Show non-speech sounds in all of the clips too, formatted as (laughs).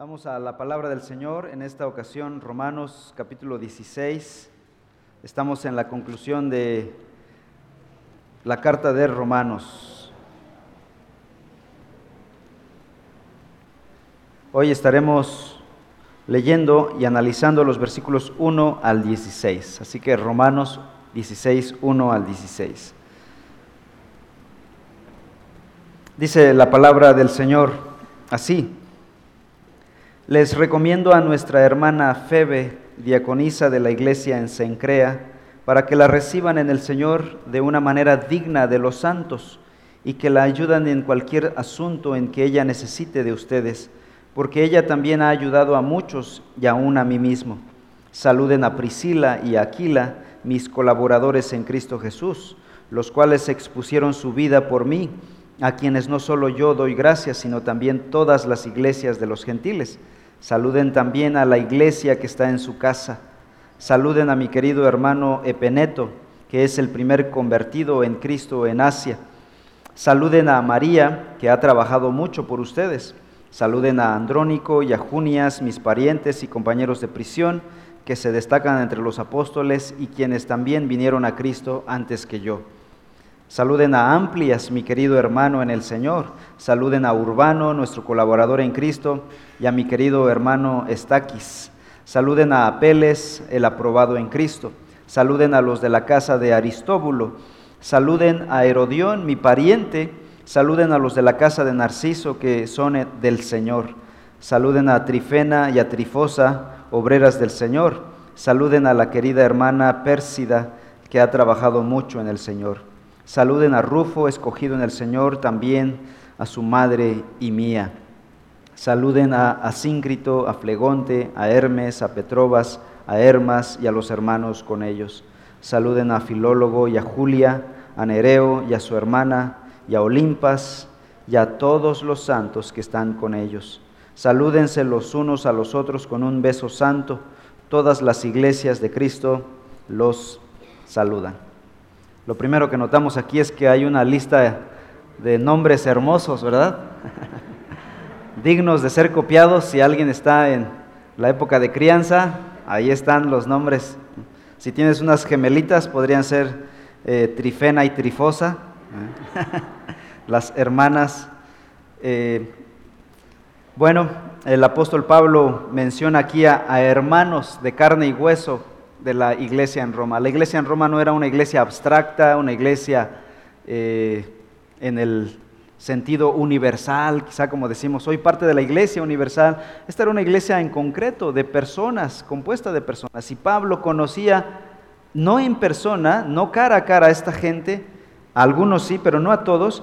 Vamos a la palabra del Señor, en esta ocasión Romanos capítulo 16. Estamos en la conclusión de la carta de Romanos. Hoy estaremos leyendo y analizando los versículos 1 al 16. Así que Romanos 16, 1 al 16. Dice la palabra del Señor así. Les recomiendo a nuestra hermana Febe, diaconisa de la iglesia en Sencrea, para que la reciban en el Señor de una manera digna de los santos y que la ayudan en cualquier asunto en que ella necesite de ustedes, porque ella también ha ayudado a muchos y aún a mí mismo. Saluden a Priscila y a Aquila, mis colaboradores en Cristo Jesús, los cuales expusieron su vida por mí, a quienes no solo yo doy gracias, sino también todas las iglesias de los gentiles. Saluden también a la iglesia que está en su casa. Saluden a mi querido hermano Epeneto, que es el primer convertido en Cristo en Asia. Saluden a María, que ha trabajado mucho por ustedes. Saluden a Andrónico y a Junias, mis parientes y compañeros de prisión, que se destacan entre los apóstoles y quienes también vinieron a Cristo antes que yo. Saluden a Amplias, mi querido hermano en el Señor. Saluden a Urbano, nuestro colaborador en Cristo, y a mi querido hermano Estaquis. Saluden a Apeles, el aprobado en Cristo. Saluden a los de la casa de Aristóbulo. Saluden a Herodión, mi pariente. Saluden a los de la casa de Narciso, que son del Señor. Saluden a Trifena y a Trifosa, obreras del Señor. Saluden a la querida hermana Pérsida, que ha trabajado mucho en el Señor. Saluden a Rufo, escogido en el Señor, también a su madre y mía. Saluden a Asíncrito, a Flegonte, a Hermes, a Petrobas, a Hermas y a los hermanos con ellos. Saluden a Filólogo y a Julia, a Nereo y a su hermana, y a Olimpas y a todos los santos que están con ellos. Salúdense los unos a los otros con un beso santo. Todas las iglesias de Cristo los saludan. Lo primero que notamos aquí es que hay una lista de nombres hermosos, ¿verdad? (laughs) Dignos de ser copiados si alguien está en la época de crianza, ahí están los nombres. Si tienes unas gemelitas, podrían ser eh, Trifena y Trifosa, (laughs) las hermanas. Eh, bueno, el apóstol Pablo menciona aquí a hermanos de carne y hueso de la iglesia en Roma. La iglesia en Roma no era una iglesia abstracta, una iglesia eh, en el sentido universal, quizá como decimos, soy parte de la iglesia universal. Esta era una iglesia en concreto, de personas, compuesta de personas. Y Pablo conocía, no en persona, no cara a cara a esta gente, a algunos sí, pero no a todos,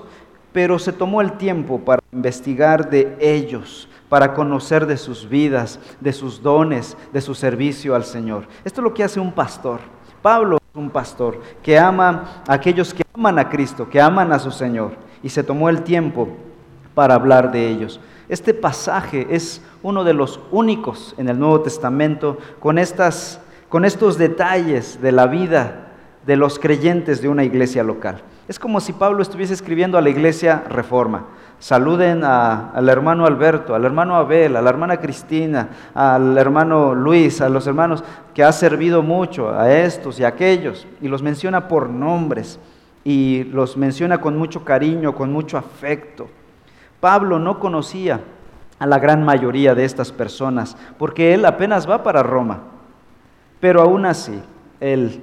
pero se tomó el tiempo para investigar de ellos, para conocer de sus vidas, de sus dones, de su servicio al Señor. Esto es lo que hace un pastor. Pablo es un pastor que ama a aquellos que aman a Cristo, que aman a su Señor, y se tomó el tiempo para hablar de ellos. Este pasaje es uno de los únicos en el Nuevo Testamento con, estas, con estos detalles de la vida de los creyentes de una iglesia local. Es como si Pablo estuviese escribiendo a la iglesia reforma. Saluden al hermano Alberto, al hermano Abel, a la hermana Cristina, al hermano Luis, a los hermanos que ha servido mucho, a estos y a aquellos, y los menciona por nombres y los menciona con mucho cariño, con mucho afecto. Pablo no conocía a la gran mayoría de estas personas, porque él apenas va para Roma, pero aún así, él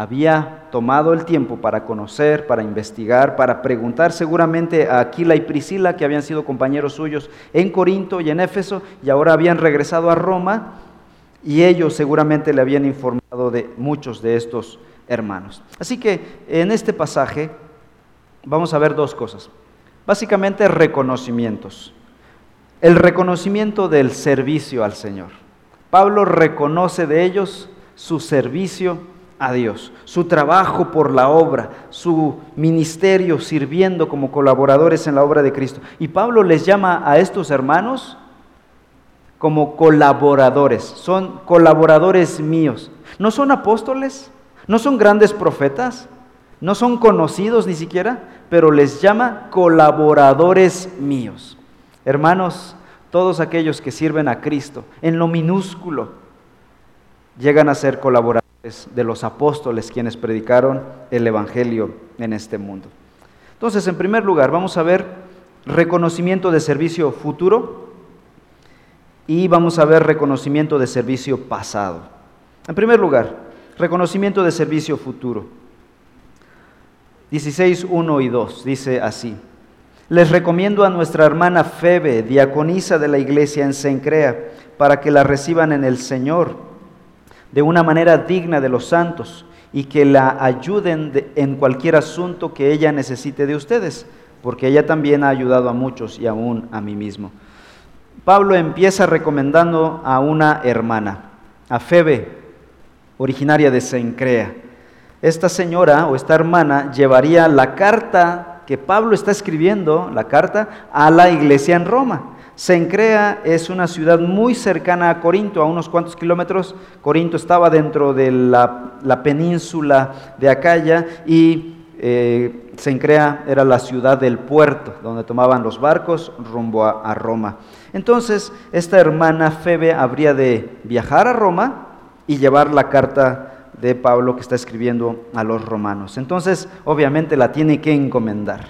había tomado el tiempo para conocer, para investigar, para preguntar seguramente a Aquila y Priscila, que habían sido compañeros suyos en Corinto y en Éfeso, y ahora habían regresado a Roma, y ellos seguramente le habían informado de muchos de estos hermanos. Así que en este pasaje vamos a ver dos cosas. Básicamente reconocimientos. El reconocimiento del servicio al Señor. Pablo reconoce de ellos su servicio a Dios, su trabajo por la obra, su ministerio sirviendo como colaboradores en la obra de Cristo. Y Pablo les llama a estos hermanos como colaboradores, son colaboradores míos. No son apóstoles, no son grandes profetas, no son conocidos ni siquiera, pero les llama colaboradores míos. Hermanos, todos aquellos que sirven a Cristo en lo minúsculo llegan a ser colaboradores de los apóstoles quienes predicaron el Evangelio en este mundo. Entonces, en primer lugar, vamos a ver reconocimiento de servicio futuro y vamos a ver reconocimiento de servicio pasado. En primer lugar, reconocimiento de servicio futuro. 16, 1 y 2 dice así. Les recomiendo a nuestra hermana Febe, diaconisa de la iglesia en Sencrea, para que la reciban en el Señor de una manera digna de los santos y que la ayuden en cualquier asunto que ella necesite de ustedes, porque ella también ha ayudado a muchos y aún a mí mismo. Pablo empieza recomendando a una hermana, a Febe, originaria de Sencrea. Esta señora o esta hermana llevaría la carta que Pablo está escribiendo, la carta, a la iglesia en Roma. Sencrea es una ciudad muy cercana a Corinto, a unos cuantos kilómetros. Corinto estaba dentro de la, península de Acaya y eh, Sencrea era la ciudad del puerto, donde tomaban los barcos rumbo a, Roma. Entonces, esta hermana Febe habría de viajar a Roma y llevar la carta de Pablo que está escribiendo a los romanos. Entonces, obviamente la tiene que encomendar.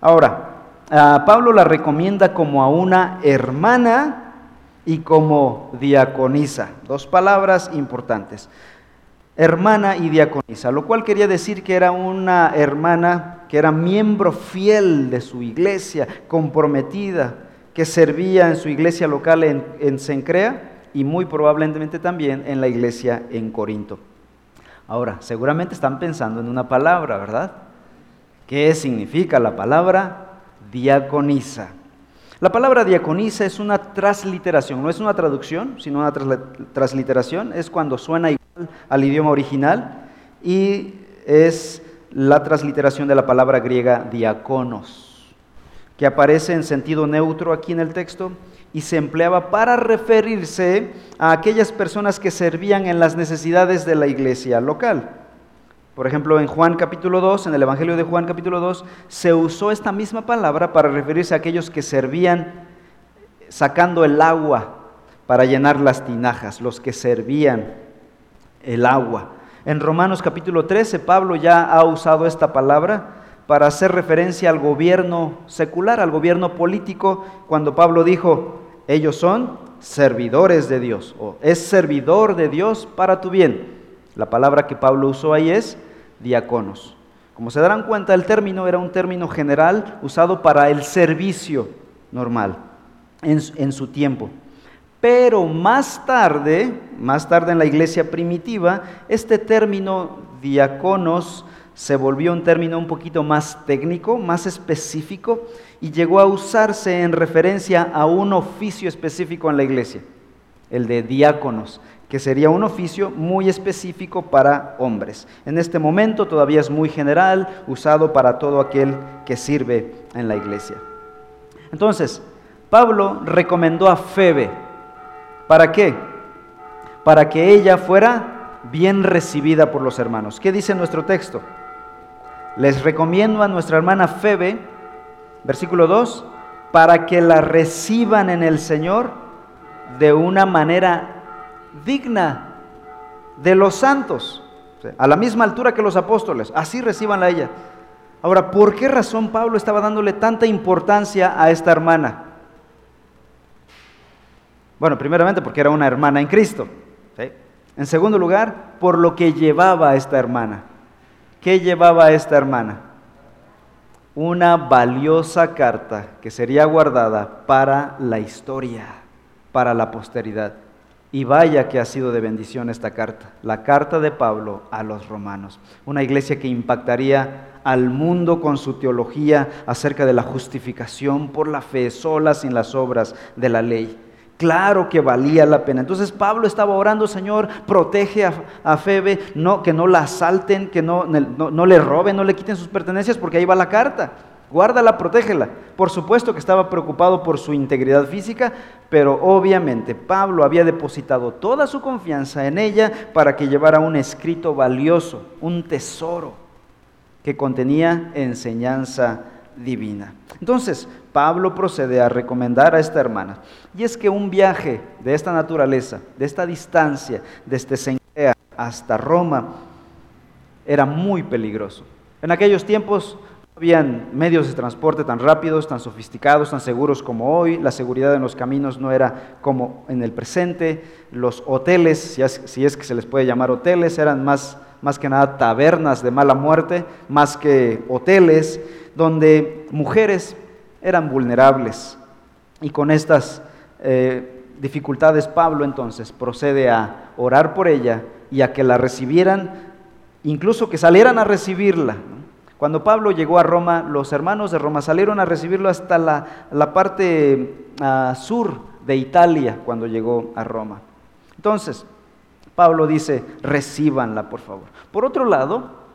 Ahora, Pablo la recomienda como a una hermana y como diaconisa. Dos palabras importantes. Hermana y diaconisa, lo cual quería decir que era una hermana que era miembro fiel de su iglesia, comprometida, que servía en su iglesia local en, en Sencrea y muy probablemente también en la iglesia en Corinto. Ahora, seguramente están pensando en una palabra, ¿verdad? ¿Qué significa la palabra diaconisa. La palabra diaconisa es una transliteración, no es una traducción, sino una transliteración, es cuando suena igual al idioma original y es la transliteración de la palabra griega diaconos, que aparece en sentido neutro aquí en el texto y se empleaba para referirse a aquellas personas que servían en las necesidades de la iglesia local. Por ejemplo, en Juan capítulo 2, en el Evangelio de Juan capítulo 2, se usó esta misma palabra para referirse a aquellos que servían sacando el agua para llenar las tinajas, los que servían el agua. En Romanos capítulo 13, Pablo ya ha usado esta palabra para hacer referencia al gobierno secular, al gobierno político, cuando Pablo dijo, ellos son servidores de Dios, o es servidor de Dios para tu bien. La palabra que Pablo usó ahí es diáconos. Como se darán cuenta, el término era un término general usado para el servicio normal en, su tiempo. Pero más tarde, más tarde en la iglesia primitiva, este término diáconos se volvió un término un poquito más técnico, más específico, y llegó a usarse en referencia a un oficio específico en la iglesia, el de diáconos, que sería un oficio muy específico para hombres. En este momento todavía es muy general, usado para todo aquel que sirve en la iglesia. Entonces, Pablo recomendó a Febe. ¿Para qué? Para que ella fuera bien recibida por los hermanos. ¿Qué dice nuestro texto? Les recomiendo a nuestra hermana Febe, versículo 2, para que la reciban en el Señor de una manera digna de los santos, a la misma altura que los apóstoles, así reciban a ella. Ahora, ¿por qué razón Pablo estaba dándole tanta importancia a esta hermana? Bueno, primeramente porque era una hermana en Cristo. En segundo lugar, por lo que llevaba a esta hermana. ¿Qué llevaba a esta hermana? Una valiosa carta que sería guardada para la historia, para la posteridad. Y vaya que ha sido de bendición esta carta, la carta de Pablo a los romanos, una iglesia que impactaría al mundo con su teología acerca de la justificación por la fe sola sin las obras de la ley. Claro que valía la pena. Entonces Pablo estaba orando, Señor, protege a, Febe, no, que no la asalten, que no, no, no le roben, no le quiten sus pertenencias, porque ahí va la carta. Guárdala, protégela. Por supuesto que estaba preocupado por su integridad física, pero obviamente Pablo había depositado toda su confianza en ella para que llevara un escrito valioso, un tesoro que contenía enseñanza divina. Entonces, Pablo procede a recomendar a esta hermana. Y es que un viaje de esta naturaleza, de esta distancia, desde Sencrea hasta Roma, era muy peligroso. En aquellos tiempos habían medios de transporte tan rápidos, tan sofisticados, tan seguros como hoy. La seguridad en los caminos no era como en el presente. Los hoteles, si es, que se les puede llamar hoteles, eran más, más que nada tabernas de mala muerte, más que hoteles donde mujeres eran vulnerables. Y con estas eh, dificultades Pablo entonces procede a orar por ella y a que la recibieran, incluso que salieran a recibirla. Cuando Pablo llegó a Roma, los hermanos de Roma salieron a recibirlo hasta la, parte ah, sur de Italia cuando llegó a Roma. Entonces, Pablo dice, recíbanla por favor. Por otro lado,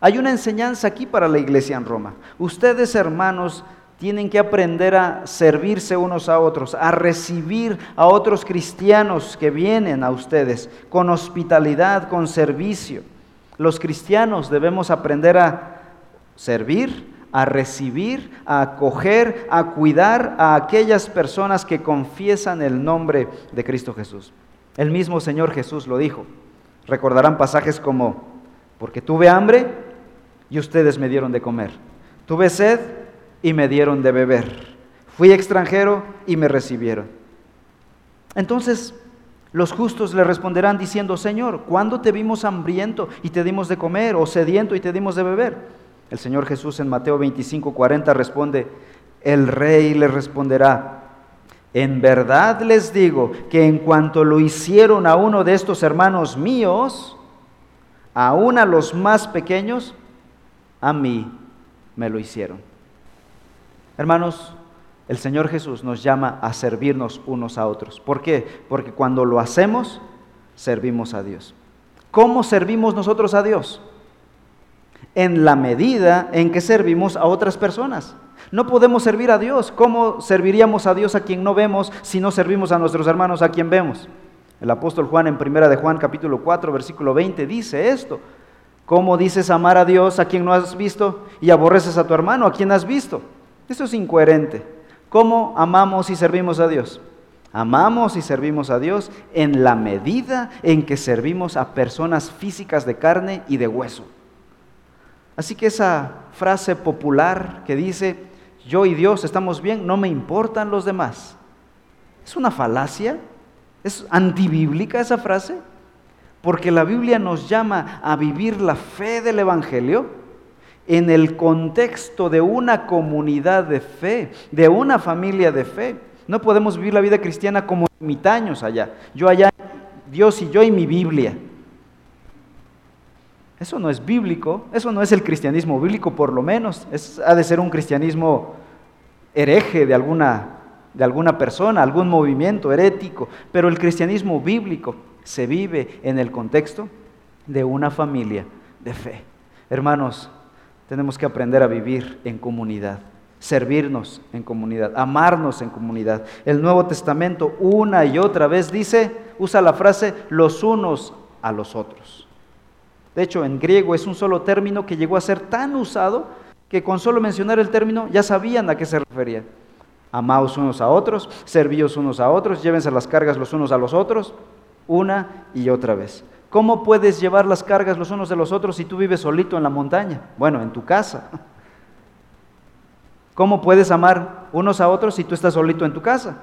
hay una enseñanza aquí para la iglesia en Roma. Ustedes, hermanos, tienen que aprender a servirse unos a otros, a recibir a otros cristianos que vienen a ustedes con hospitalidad, con servicio. Los cristianos debemos aprender a servir, a recibir, a acoger, a cuidar a aquellas personas que confiesan el nombre de Cristo Jesús. El mismo Señor Jesús lo dijo. Recordarán pasajes como, porque tuve hambre y ustedes me dieron de comer. Tuve sed y me dieron de beber. Fui extranjero y me recibieron. Entonces los justos le responderán diciendo, Señor, ¿cuándo te vimos hambriento y te dimos de comer o sediento y te dimos de beber? El Señor Jesús en Mateo 25, 40 responde, el rey le responderá, en verdad les digo que en cuanto lo hicieron a uno de estos hermanos míos, aún a los más pequeños, a mí me lo hicieron. Hermanos, el Señor Jesús nos llama a servirnos unos a otros. ¿Por qué? Porque cuando lo hacemos, servimos a Dios. ¿Cómo servimos nosotros a Dios? En la medida en que servimos a otras personas. No podemos servir a Dios. ¿Cómo serviríamos a Dios a quien no vemos si no servimos a nuestros hermanos a quien vemos? El apóstol Juan en primera de Juan capítulo 4 versículo 20 dice esto. ¿Cómo dices amar a Dios a quien no has visto y aborreces a tu hermano a quien has visto? Eso es incoherente. ¿Cómo amamos y servimos a Dios? Amamos y servimos a Dios en la medida en que servimos a personas físicas de carne y de hueso. Así que esa frase popular que dice, yo y Dios estamos bien, no me importan los demás, ¿es una falacia? ¿Es antibíblica esa frase? porque la Biblia nos llama a vivir la fe del Evangelio en el contexto de una comunidad de fe, de una familia de fe. No podemos vivir la vida cristiana como mitaños allá. Yo allá, Dios y yo y mi Biblia. Eso no es bíblico, eso no es el cristianismo bíblico por lo menos. Ha de ser un cristianismo hereje de alguna, de alguna persona, algún movimiento herético, pero el cristianismo bíblico se vive en el contexto de una familia de fe. Hermanos, tenemos que aprender a vivir en comunidad, servirnos en comunidad, amarnos en comunidad. El Nuevo Testamento una y otra vez dice, usa la frase los unos a los otros. De hecho, en griego es un solo término que llegó a ser tan usado que con solo mencionar el término ya sabían a qué se refería. Amaos unos a otros, servíos unos a otros, llévense las cargas los unos a los otros una y otra vez. ¿Cómo puedes llevar las cargas los unos de los otros si tú vives solito en la montaña? Bueno, en tu casa. ¿Cómo puedes amar unos a otros si tú estás solito en tu casa?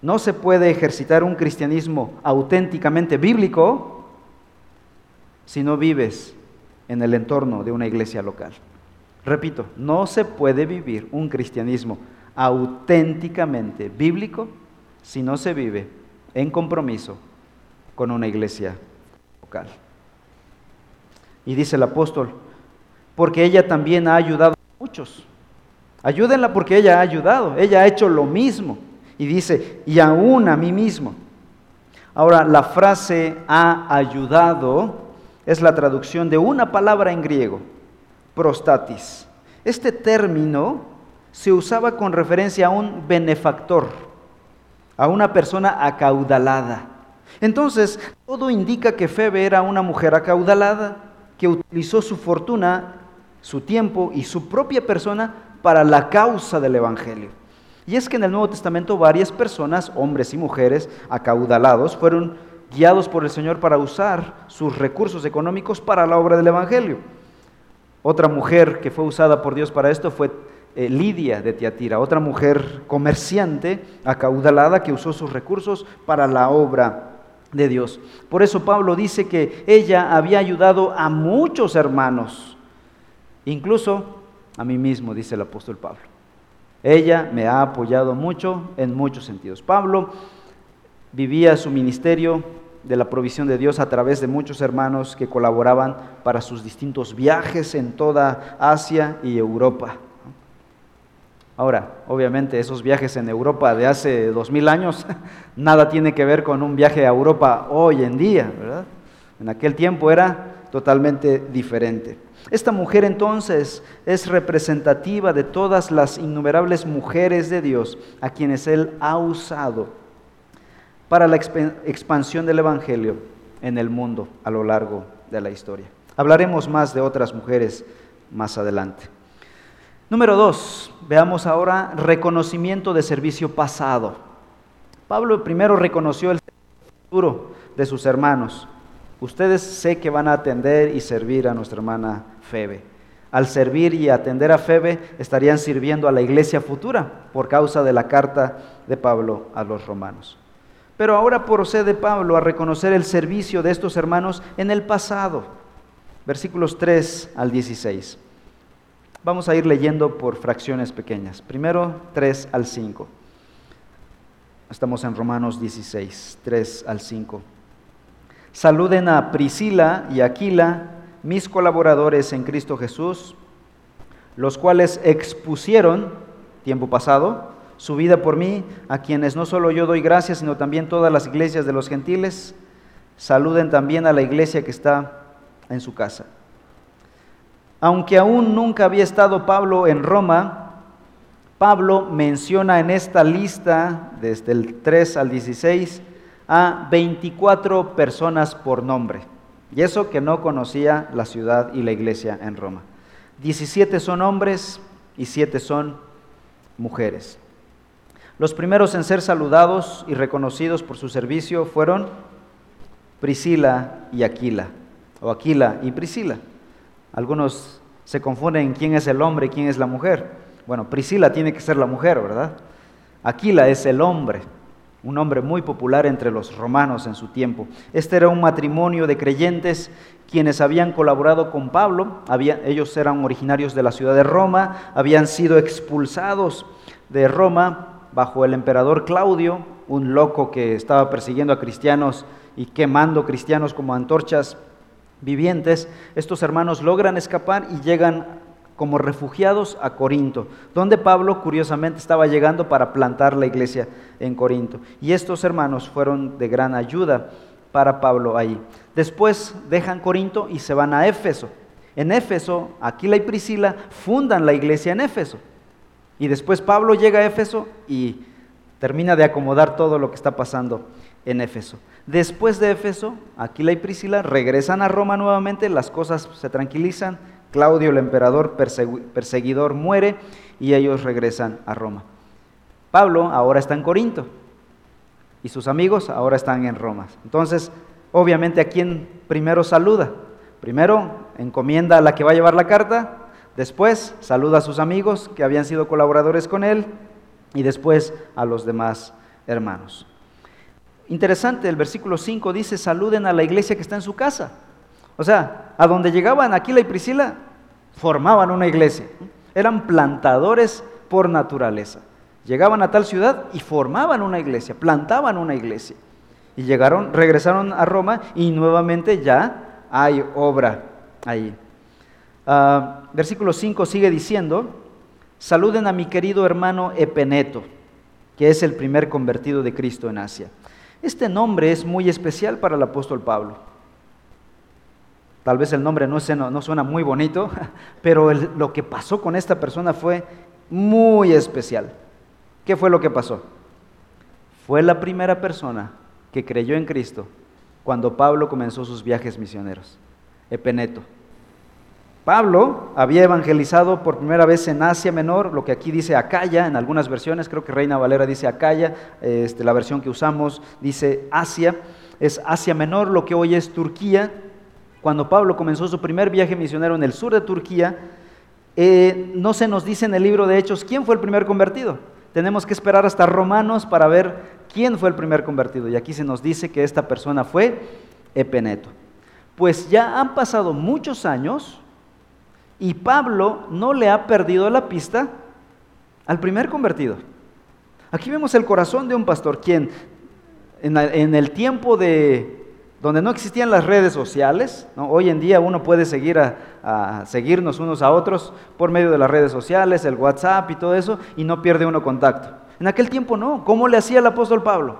No se puede ejercitar un cristianismo auténticamente bíblico si no vives en el entorno de una iglesia local. Repito, no se puede vivir un cristianismo auténticamente bíblico si no se vive en compromiso con una iglesia local. Y dice el apóstol, porque ella también ha ayudado a muchos. Ayúdenla porque ella ha ayudado, ella ha hecho lo mismo. Y dice, y aún a mí mismo. Ahora, la frase ha ayudado es la traducción de una palabra en griego, prostatis. Este término se usaba con referencia a un benefactor a una persona acaudalada. Entonces, todo indica que Febe era una mujer acaudalada, que utilizó su fortuna su tiempo y su propia persona para la causa del Evangelio. Y es que en el Nuevo Testamento varias personas, hombres y mujeres, acaudalados, fueron guiados por el Señor para usar sus recursos económicos para la obra del Evangelio. Otra mujer que fue usada por Dios para esto fue eh, Lidia de Tiatira, otra mujer comerciante acaudalada que usó sus recursos para la obra de Dios. Por eso Pablo dice que ella había ayudado a muchos hermanos, incluso a mí mismo, dice el apóstol Pablo. Ella me ha apoyado mucho en muchos sentidos. Pablo vivía su ministerio de la provisión de Dios a través de muchos hermanos que colaboraban para sus distintos viajes en toda Asia y Europa. Ahora, obviamente esos viajes en Europa de hace dos mil años, (laughs) nada tiene que ver con un viaje a Europa hoy en día, ¿verdad? En aquel tiempo era totalmente diferente. Esta mujer entonces es representativa de todas las innumerables mujeres de Dios a quienes Él ha usado para la expansión del Evangelio en el mundo a lo largo de la historia. Hablaremos más de otras mujeres más adelante. Número dos, veamos ahora reconocimiento de servicio pasado. Pablo primero reconoció el futuro de sus hermanos. Ustedes sé que van a atender y servir a nuestra hermana Febe. Al servir y atender a Febe estarían sirviendo a la iglesia futura por causa de la carta de Pablo a los romanos. Pero ahora procede Pablo a reconocer el servicio de estos hermanos en el pasado. Versículos 3 al 16. Vamos a ir leyendo por fracciones pequeñas. Primero 3 al 5. Estamos en Romanos 16, 3 al 5. Saluden a Priscila y Aquila, mis colaboradores en Cristo Jesús, los cuales expusieron, tiempo pasado, su vida por mí, a quienes no solo yo doy gracias, sino también todas las iglesias de los gentiles. Saluden también a la iglesia que está en su casa. Aunque aún nunca había estado Pablo en Roma, Pablo menciona en esta lista, desde el 3 al 16, a 24 personas por nombre. Y eso que no conocía la ciudad y la iglesia en Roma. 17 son hombres y 7 son mujeres. Los primeros en ser saludados y reconocidos por su servicio fueron Priscila y Aquila, o Aquila y Priscila. Algunos se confunden en quién es el hombre y quién es la mujer. Bueno, Priscila tiene que ser la mujer, ¿verdad? Aquila es el hombre, un hombre muy popular entre los romanos en su tiempo. Este era un matrimonio de creyentes quienes habían colaborado con Pablo. ellos eran originarios de la ciudad de Roma, habían sido expulsados de Roma bajo el emperador Claudio, un loco que estaba persiguiendo a cristianos y quemando cristianos como antorchas vivientes, estos hermanos logran escapar y llegan como refugiados a Corinto, donde Pablo curiosamente estaba llegando para plantar la iglesia en Corinto. Y estos hermanos fueron de gran ayuda para Pablo ahí. Después dejan Corinto y se van a Éfeso. En Éfeso, Aquila y Priscila fundan la iglesia en Éfeso. Y después Pablo llega a Éfeso y termina de acomodar todo lo que está pasando en Éfeso. Después de Éfeso, Aquila y Priscila regresan a Roma nuevamente, las cosas se tranquilizan, Claudio el emperador perseguidor muere y ellos regresan a Roma. Pablo ahora está en Corinto y sus amigos ahora están en Roma. Entonces, obviamente, ¿a quién primero saluda? Primero encomienda a la que va a llevar la carta, después saluda a sus amigos que habían sido colaboradores con él y después a los demás hermanos. Interesante, el versículo 5 dice, saluden a la iglesia que está en su casa. O sea, a donde llegaban Aquila y Priscila, formaban una iglesia. Eran plantadores por naturaleza. Llegaban a tal ciudad y formaban una iglesia, plantaban una iglesia. Y llegaron, regresaron a Roma y nuevamente ya hay obra ahí. Ah, versículo 5 sigue diciendo, saluden a mi querido hermano Epeneto, que es el primer convertido de Cristo en Asia. Este nombre es muy especial para el apóstol Pablo. Tal vez el nombre no suena, muy bonito, (laughs) pero lo que pasó con esta persona fue muy especial. ¿Qué fue lo que pasó? Fue la primera persona que creyó en Cristo cuando Pablo comenzó sus viajes misioneros. Epeneto. Pablo había evangelizado por primera vez en Asia Menor, lo que aquí dice Acaya, en algunas versiones, creo que Reina Valera dice Acaya, este, la versión que usamos dice Asia, es Asia Menor, lo que hoy es Turquía. Cuando Pablo comenzó su primer viaje misionero en el sur de Turquía, eh, no se nos dice en el libro de Hechos quién fue el primer convertido. Tenemos que esperar hasta Romanos para ver quién fue el primer convertido. Y aquí se nos dice que esta persona fue Epeneto. Pues ya han pasado muchos años y Pablo no le ha perdido la pista al primer convertido. Aquí vemos el corazón de un pastor, quien en, el tiempo de donde no existían las redes sociales, hoy en día uno puede seguir a, seguirnos unos a otros por medio de las redes sociales, el WhatsApp y todo eso, y no pierde uno contacto. En aquel tiempo no. ¿Cómo le hacía el apóstol Pablo?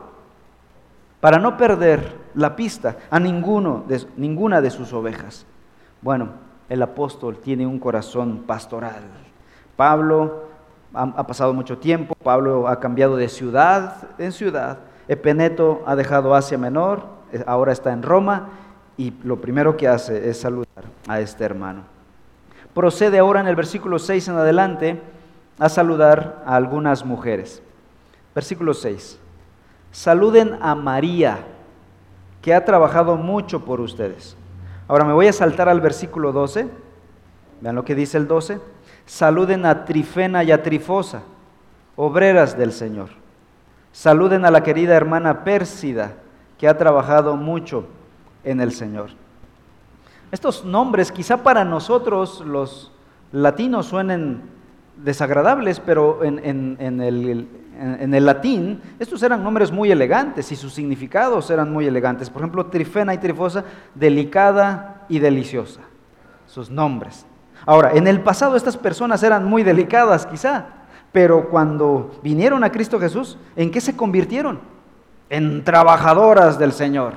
Para no perder la pista a ninguno de, ninguna de sus ovejas. Bueno, el apóstol tiene un corazón pastoral. Pablo ha, pasado mucho tiempo, Pablo ha cambiado de ciudad en ciudad, Epeneto ha dejado Asia Menor, eh, ahora está en Roma y lo primero que hace es saludar a este hermano. Procede ahora en el versículo 6 en adelante a saludar a algunas mujeres. Versículo 6. Saluden a María, que ha trabajado mucho por ustedes. Ahora me voy a saltar al versículo 12. Vean lo que dice el 12. Saluden a Trifena y a Trifosa, obreras del Señor. Saluden a la querida hermana Pérsida, que ha trabajado mucho en el Señor. Estos nombres quizá para nosotros los latinos suenen desagradables, pero en, el, en, el, latín estos eran nombres muy elegantes y sus significados eran muy elegantes. Por ejemplo, trifena y trifosa, delicada y deliciosa, sus nombres. Ahora, en el pasado estas personas eran muy delicadas quizá, pero cuando vinieron a Cristo Jesús, ¿en qué se convirtieron? En trabajadoras del Señor.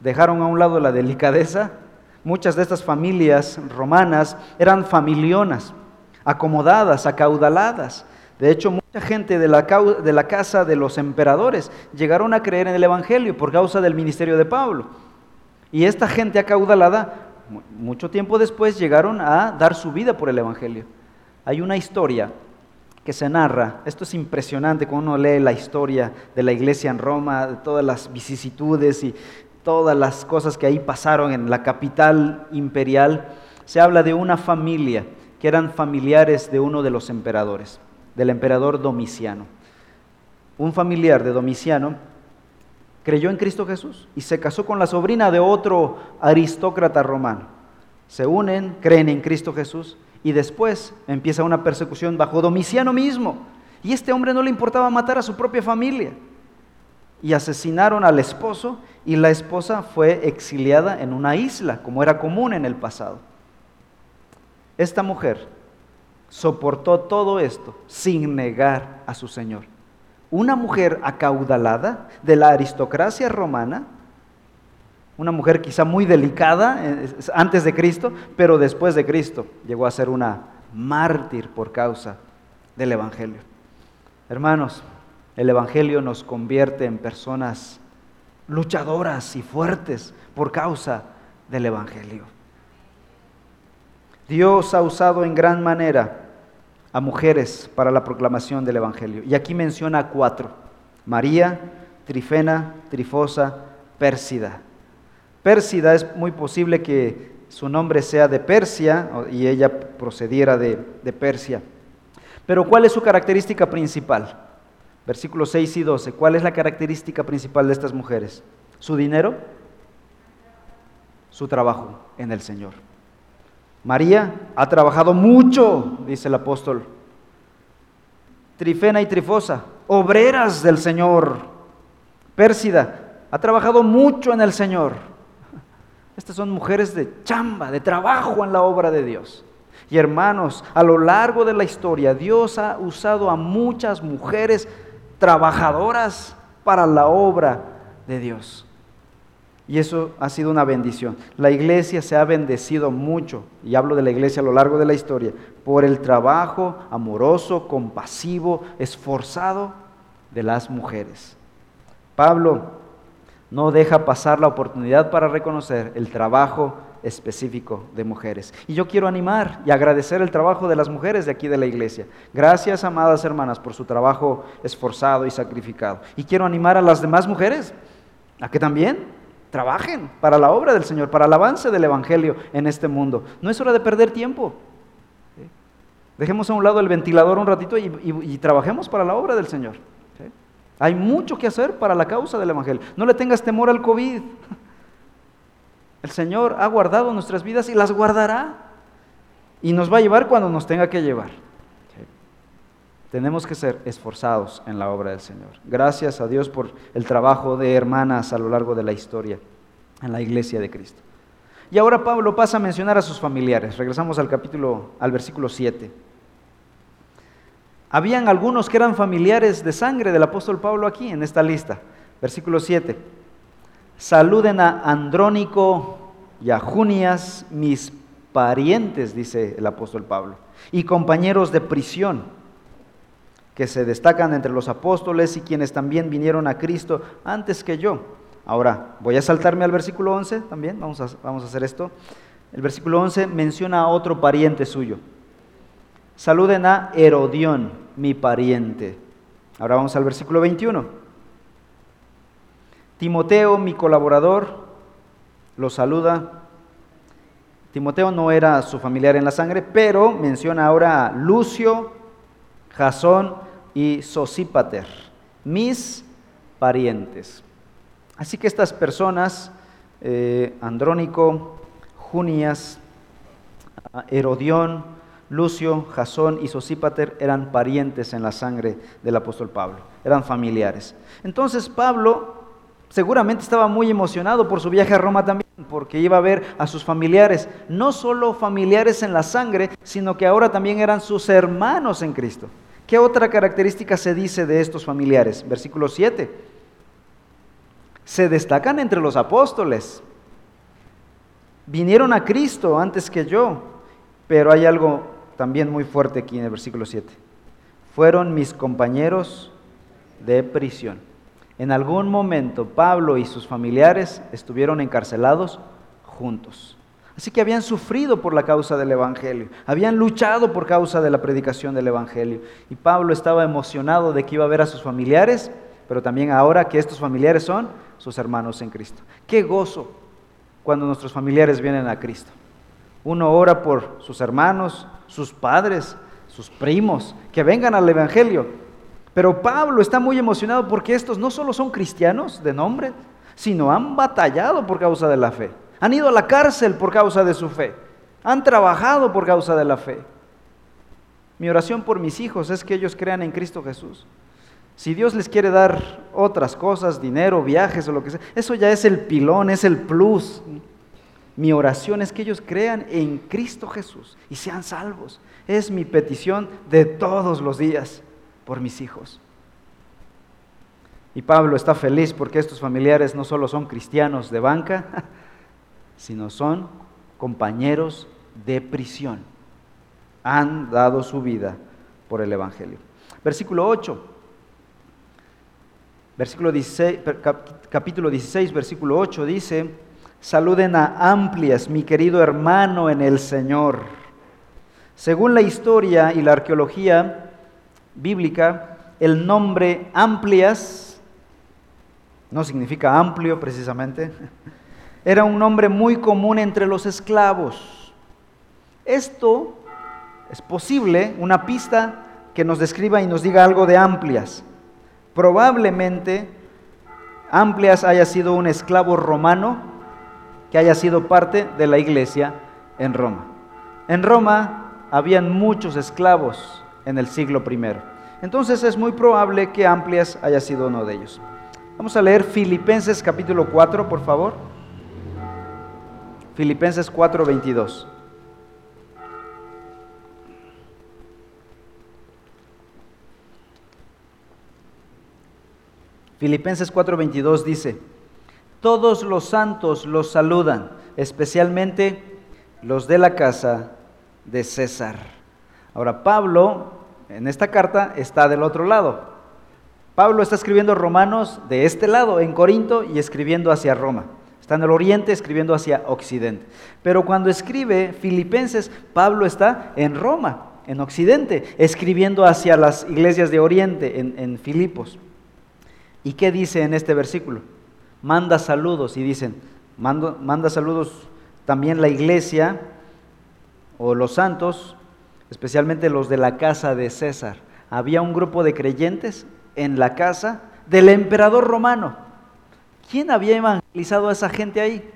Dejaron a un lado la delicadeza. Muchas de estas familias romanas eran familionas acomodadas, acaudaladas. De hecho, mucha gente de la, de la, casa de los emperadores llegaron a creer en el Evangelio por causa del ministerio de Pablo. Y esta gente acaudalada, mucho tiempo después, llegaron a dar su vida por el Evangelio. Hay una historia que se narra, esto es impresionante cuando uno lee la historia de la iglesia en Roma, de todas las vicisitudes y todas las cosas que ahí pasaron en la capital imperial, se habla de una familia que eran familiares de uno de los emperadores, del emperador Domiciano. Un familiar de Domiciano creyó en Cristo Jesús y se casó con la sobrina de otro aristócrata romano. Se unen, creen en Cristo Jesús y después empieza una persecución bajo Domiciano mismo. Y este hombre no le importaba matar a su propia familia. Y asesinaron al esposo y la esposa fue exiliada en una isla, como era común en el pasado. Esta mujer soportó todo esto sin negar a su Señor. Una mujer acaudalada de la aristocracia romana, una mujer quizá muy delicada eh, antes de Cristo, pero después de Cristo llegó a ser una mártir por causa del Evangelio. Hermanos, el Evangelio nos convierte en personas luchadoras y fuertes por causa del Evangelio. Dios ha usado en gran manera a mujeres para la proclamación del Evangelio. Y aquí menciona cuatro. María, Trifena, Trifosa, Pérsida. Pérsida es muy posible que su nombre sea de Persia y ella procediera de, Persia. Pero ¿cuál es su característica principal? Versículos 6 y 12. ¿Cuál es la característica principal de estas mujeres? ¿Su dinero? Su trabajo en el Señor. María ha trabajado mucho, dice el apóstol. Trifena y Trifosa, obreras del Señor. Pérsida, ha trabajado mucho en el Señor. Estas son mujeres de chamba, de trabajo en la obra de Dios. Y hermanos, a lo largo de la historia, Dios ha usado a muchas mujeres trabajadoras para la obra de Dios. Y eso ha sido una bendición. La iglesia se ha bendecido mucho, y hablo de la iglesia a lo largo de la historia, por el trabajo amoroso, compasivo, esforzado de las mujeres. Pablo no deja pasar la oportunidad para reconocer el trabajo específico de mujeres. Y yo quiero animar y agradecer el trabajo de las mujeres de aquí de la iglesia. Gracias, amadas hermanas, por su trabajo esforzado y sacrificado. Y quiero animar a las demás mujeres a que también trabajen para la obra del Señor, para el avance del Evangelio en este mundo. No es hora de perder tiempo. Dejemos a un lado el ventilador un ratito y, trabajemos para la obra del Señor. Hay mucho que hacer para la causa del Evangelio. No le tengas temor al COVID. (laughs) El Señor ha guardado nuestras vidas y las guardará. Y nos va a llevar cuando nos tenga que llevar. Tenemos que ser esforzados en la obra del Señor. Gracias a Dios por el trabajo de hermanas a lo largo de la historia en la iglesia de Cristo. Y ahora Pablo pasa a mencionar a sus familiares. Regresamos al capítulo, al versículo 7. Habían algunos que eran familiares de sangre del apóstol Pablo aquí en esta lista. Versículo 7. Saluden a Andrónico y a Junias, mis parientes, dice el apóstol Pablo, y compañeros de prisión, que se destacan entre los apóstoles y quienes también vinieron a Cristo antes que yo. Ahora, voy a saltarme al versículo 11 también, vamos a, vamos a hacer esto. El versículo 11 menciona a otro pariente suyo. Saluden a Herodión, mi pariente. Ahora vamos al versículo 21. Timoteo, mi colaborador, lo saluda. Timoteo no era su familiar en la sangre, pero menciona ahora a Lucio, Jasón y Sosípater, mis parientes. Así que estas personas, eh, Andrónico, Junias, Herodión, Lucio, Jasón y Sosípater eran parientes en la sangre del apóstol Pablo, eran familiares. Entonces Pablo seguramente estaba muy emocionado por su viaje a Roma también, porque iba a ver a sus familiares, no solo familiares en la sangre, sino que ahora también eran sus hermanos en Cristo. ¿Qué otra característica se dice de estos familiares? Versículo 7. Se destacan entre los apóstoles. Vinieron a Cristo antes que yo, pero hay algo también muy fuerte aquí en el versículo 7. Fueron mis compañeros de prisión. En algún momento Pablo y sus familiares estuvieron encarcelados juntos. Así que habían sufrido por la causa del Evangelio, habían luchado por causa de la predicación del Evangelio. Y Pablo estaba emocionado de que iba a ver a sus familiares, pero también ahora que estos familiares son sus hermanos en Cristo. Qué gozo cuando nuestros familiares vienen a Cristo. Uno ora por sus hermanos, sus padres, sus primos, que vengan al Evangelio. Pero Pablo está muy emocionado porque estos no solo son cristianos de nombre, sino han batallado por causa de la fe. Han ido a la cárcel por causa de su fe. Han trabajado por causa de la fe. Mi oración por mis hijos es que ellos crean en Cristo Jesús. Si Dios les quiere dar otras cosas, dinero, viajes o lo que sea, eso ya es el pilón, es el plus. Mi oración es que ellos crean en Cristo Jesús y sean salvos. Es mi petición de todos los días por mis hijos. Y Pablo está feliz porque estos familiares no solo son cristianos de banca, (laughs) sino son compañeros de prisión. Han dado su vida por el Evangelio. Versículo 8. Versículo 16, capítulo 16, versículo 8 dice, Saluden a Amplias, mi querido hermano en el Señor. Según la historia y la arqueología bíblica, el nombre Amplias no significa amplio precisamente, era un nombre muy común entre los esclavos. Esto es posible, una pista que nos describa y nos diga algo de Amplias. Probablemente Amplias haya sido un esclavo romano que haya sido parte de la iglesia en Roma. En Roma habían muchos esclavos en el siglo I. Entonces es muy probable que Amplias haya sido uno de ellos. Vamos a leer Filipenses capítulo 4, por favor. Filipenses 4, 22. Filipenses 4:22 dice, todos los santos los saludan, especialmente los de la casa de César. Ahora, Pablo en esta carta está del otro lado. Pablo está escribiendo Romanos de este lado, en Corinto, y escribiendo hacia Roma. Está en el oriente escribiendo hacia occidente. Pero cuando escribe Filipenses, Pablo está en Roma, en occidente, escribiendo hacia las iglesias de oriente, en, Filipos. ¿Y qué dice en este versículo? Manda saludos y dicen, manda saludos también la iglesia o los santos, especialmente los de la casa de César. Había un grupo de creyentes en la casa del emperador romano. ¿Quién había evangelizado a esa gente ahí?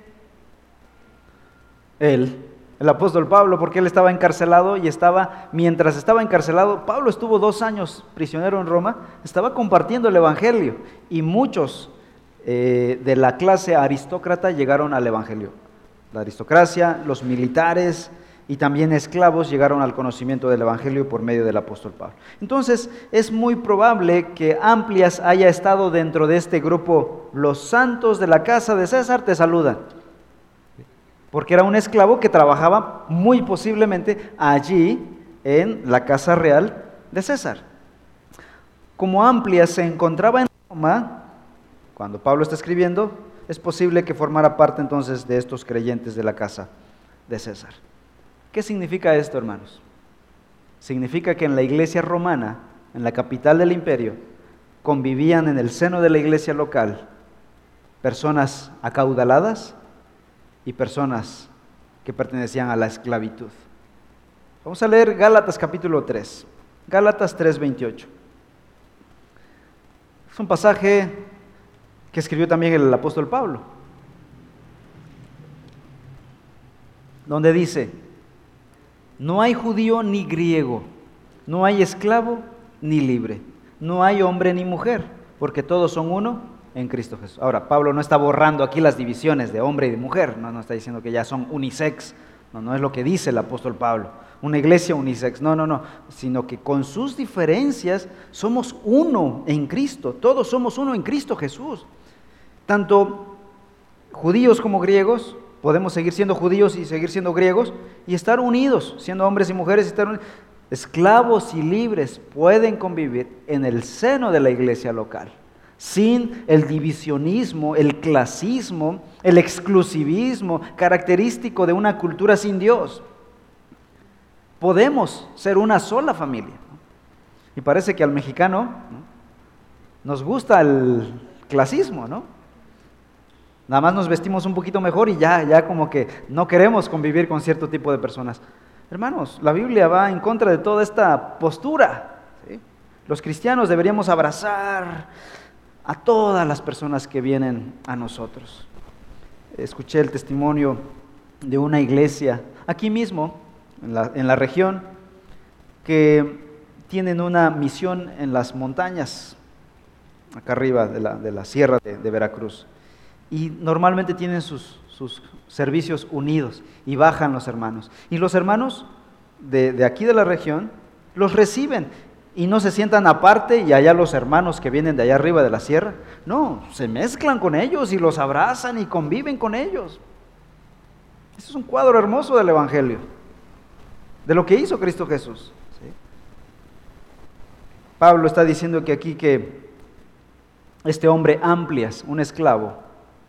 Él, el apóstol Pablo, porque él estaba encarcelado y estaba, mientras estaba encarcelado, Pablo estuvo dos años prisionero en Roma, estaba compartiendo el Evangelio y muchos eh, de la clase aristócrata llegaron al Evangelio. La aristocracia, los militares, y también esclavos llegaron al conocimiento del Evangelio por medio del apóstol Pablo. Entonces es muy probable que Amplias haya estado dentro de este grupo. Los santos de la casa de César te saludan. Porque era un esclavo que trabajaba muy posiblemente allí en la casa real de César. Como Amplias se encontraba en Roma, cuando Pablo está escribiendo, es posible que formara parte entonces de estos creyentes de la casa de César. ¿Qué significa esto, hermanos? Significa que en la iglesia romana, en la capital del imperio, convivían en el seno de la iglesia local personas acaudaladas y personas que pertenecían a la esclavitud. Vamos a leer Gálatas capítulo 3. Gálatas 3:28. Es un pasaje que escribió también el apóstol Pablo, donde dice, no hay judío ni griego, no hay esclavo ni libre, no hay hombre ni mujer, porque todos son uno en Cristo Jesús. Ahora, Pablo no está borrando aquí las divisiones de hombre y de mujer, no, no está diciendo que ya son unisex, no, no es lo que dice el apóstol Pablo, una iglesia unisex, no, no, no, sino que con sus diferencias somos uno en Cristo, todos somos uno en Cristo Jesús, tanto judíos como griegos, podemos seguir siendo judíos y seguir siendo griegos y estar unidos, siendo hombres y mujeres, estar esclavos y libres pueden convivir en el seno de la iglesia local, sin el divisionismo, el clasismo, el exclusivismo característico de una cultura sin Dios. Podemos ser una sola familia. Y parece que al mexicano nos gusta el clasismo, ¿no? Nada más nos vestimos un poquito mejor y ya, ya como que no queremos convivir con cierto tipo de personas. Hermanos, la Biblia va en contra de toda esta postura. Los cristianos deberíamos abrazar a todas las personas que vienen a nosotros. Escuché el testimonio de una iglesia aquí mismo, en la, región, que tienen una misión en las montañas, acá arriba de la, de la sierra de Veracruz y normalmente tienen sus, servicios unidos y bajan los hermanos. Y los hermanos de, aquí de la región los reciben y no se sientan aparte y allá los hermanos que vienen de allá arriba de la sierra. No, se mezclan con ellos y los abrazan y conviven con ellos. Este es un cuadro hermoso del Evangelio, de lo que hizo Cristo Jesús. Pablo está diciendo que aquí que este hombre Amplias, un esclavo,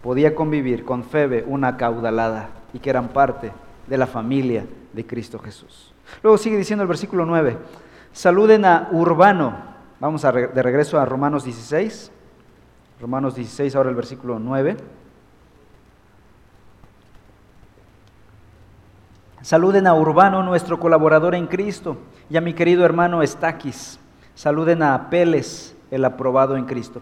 podía convivir con Febe, una caudalada, y que eran parte de la familia de Cristo Jesús. Luego sigue diciendo el versículo 9, saluden a Urbano. Vamos a de regreso a Romanos 16. Romanos 16, ahora el versículo 9. Saluden a Urbano, nuestro colaborador en Cristo, y a mi querido hermano Estaquis. Saluden a Apeles, el aprobado en Cristo.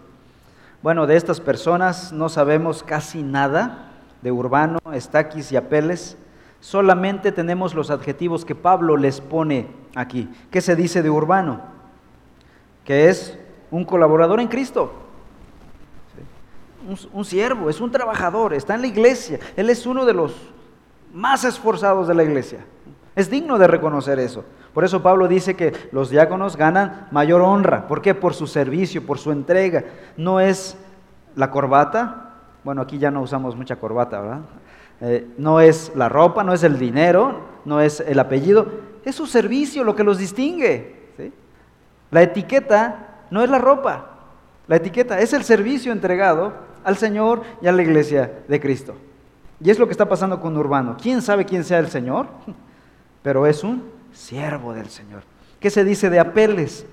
Bueno, de estas personas no sabemos casi nada, de Urbano, Estaquis y Apeles. Solamente tenemos los adjetivos que Pablo les pone aquí. ¿Qué se dice de Urbano? Que es un colaborador en Cristo. Un, un, siervo, es un trabajador, está en la iglesia. Él es uno de los más esforzados de la iglesia. Es digno de reconocer eso. Por eso Pablo dice que los diáconos ganan mayor honra. ¿Por qué? Por su servicio, por su entrega. No es la corbata. Bueno, aquí ya no usamos mucha corbata, ¿verdad? Eh, no es la ropa, no es el dinero, no es el apellido. Es su servicio lo que los distingue. La etiqueta no es la ropa. La etiqueta es el servicio entregado al Señor y a la iglesia de Cristo. Y es lo que está pasando con Urbano. ¿Quién sabe quién sea el Señor? Pero es un siervo del Señor. ¿Qué se dice de Apeles?